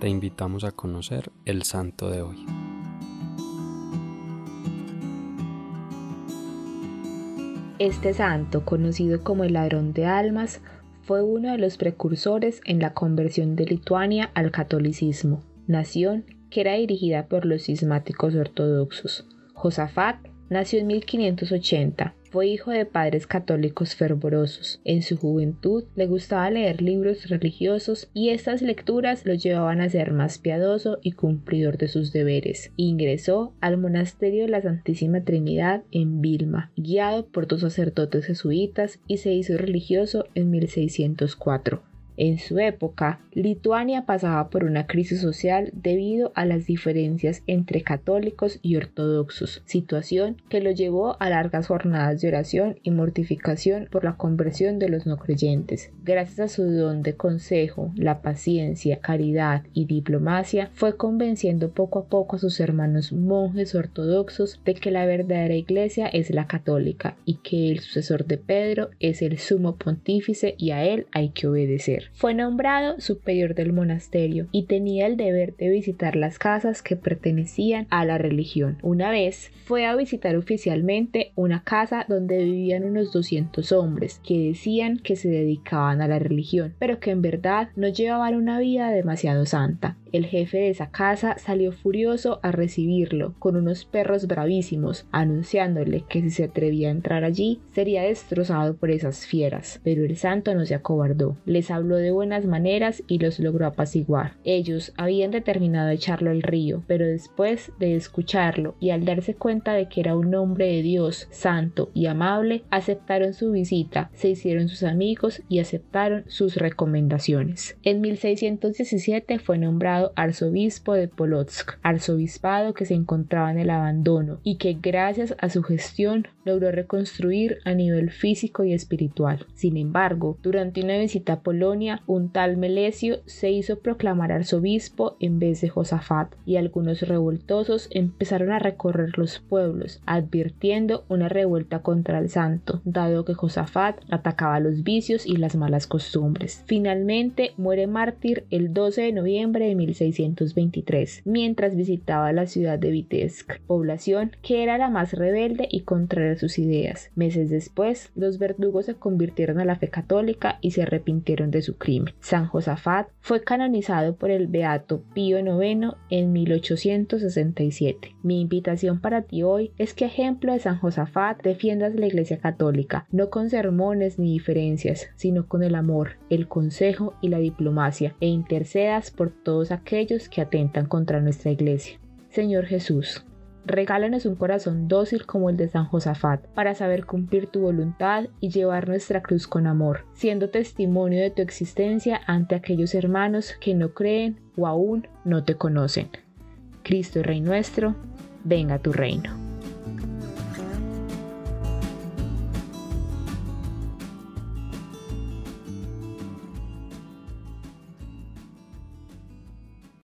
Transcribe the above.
te invitamos a conocer el santo de hoy. Este santo, conocido como el ladrón de almas, fue uno de los precursores en la conversión de Lituania al catolicismo, nación que era dirigida por los cismáticos ortodoxos. Josafat nació en 1580 fue hijo de padres católicos fervorosos. En su juventud le gustaba leer libros religiosos y estas lecturas lo llevaban a ser más piadoso y cumplidor de sus deberes. Ingresó al monasterio de la Santísima Trinidad en Vilma, guiado por dos sacerdotes jesuitas y se hizo religioso en 1604. En su época, Lituania pasaba por una crisis social debido a las diferencias entre católicos y ortodoxos, situación que lo llevó a largas jornadas de oración y mortificación por la conversión de los no creyentes. Gracias a su don de consejo, la paciencia, caridad y diplomacia, fue convenciendo poco a poco a sus hermanos monjes ortodoxos de que la verdadera iglesia es la católica y que el sucesor de Pedro es el sumo pontífice y a él hay que obedecer. Fue nombrado superior del monasterio y tenía el deber de visitar las casas que pertenecían a la religión. Una vez fue a visitar oficialmente una casa donde vivían unos 200 hombres que decían que se dedicaban a la religión, pero que en verdad no llevaban una vida demasiado santa. El jefe de esa casa salió furioso a recibirlo, con unos perros bravísimos, anunciándole que si se atrevía a entrar allí sería destrozado por esas fieras. Pero el santo no se acobardó, les habló de buenas maneras y los logró apaciguar. Ellos habían determinado echarlo al río, pero después de escucharlo y al darse cuenta de que era un hombre de Dios, santo y amable, aceptaron su visita, se hicieron sus amigos y aceptaron sus recomendaciones. En 1617 fue nombrado arzobispo de Polotsk, arzobispado que se encontraba en el abandono y que gracias a su gestión logró reconstruir a nivel físico y espiritual. Sin embargo, durante una visita a Polonia, un tal Melesio se hizo proclamar arzobispo en vez de Josafat y algunos revoltosos empezaron a recorrer los pueblos, advirtiendo una revuelta contra el santo, dado que Josafat atacaba los vicios y las malas costumbres. Finalmente muere mártir el 12 de noviembre de 1623, mientras visitaba la ciudad de Vitebsk, población que era la más rebelde y contraria a sus ideas. Meses después, los verdugos se convirtieron a la fe católica y se arrepintieron de su crimen. San Josafat fue canonizado por el beato Pío IX en 1867. Mi invitación para ti hoy es que ejemplo de San Josafat defiendas la Iglesia Católica, no con sermones ni diferencias, sino con el amor, el consejo y la diplomacia, e intercedas por todos aquellos que atentan contra nuestra iglesia. Señor Jesús, regálanos un corazón dócil como el de San Josafat, para saber cumplir tu voluntad y llevar nuestra cruz con amor, siendo testimonio de tu existencia ante aquellos hermanos que no creen o aún no te conocen. Cristo Rey nuestro, venga tu reino.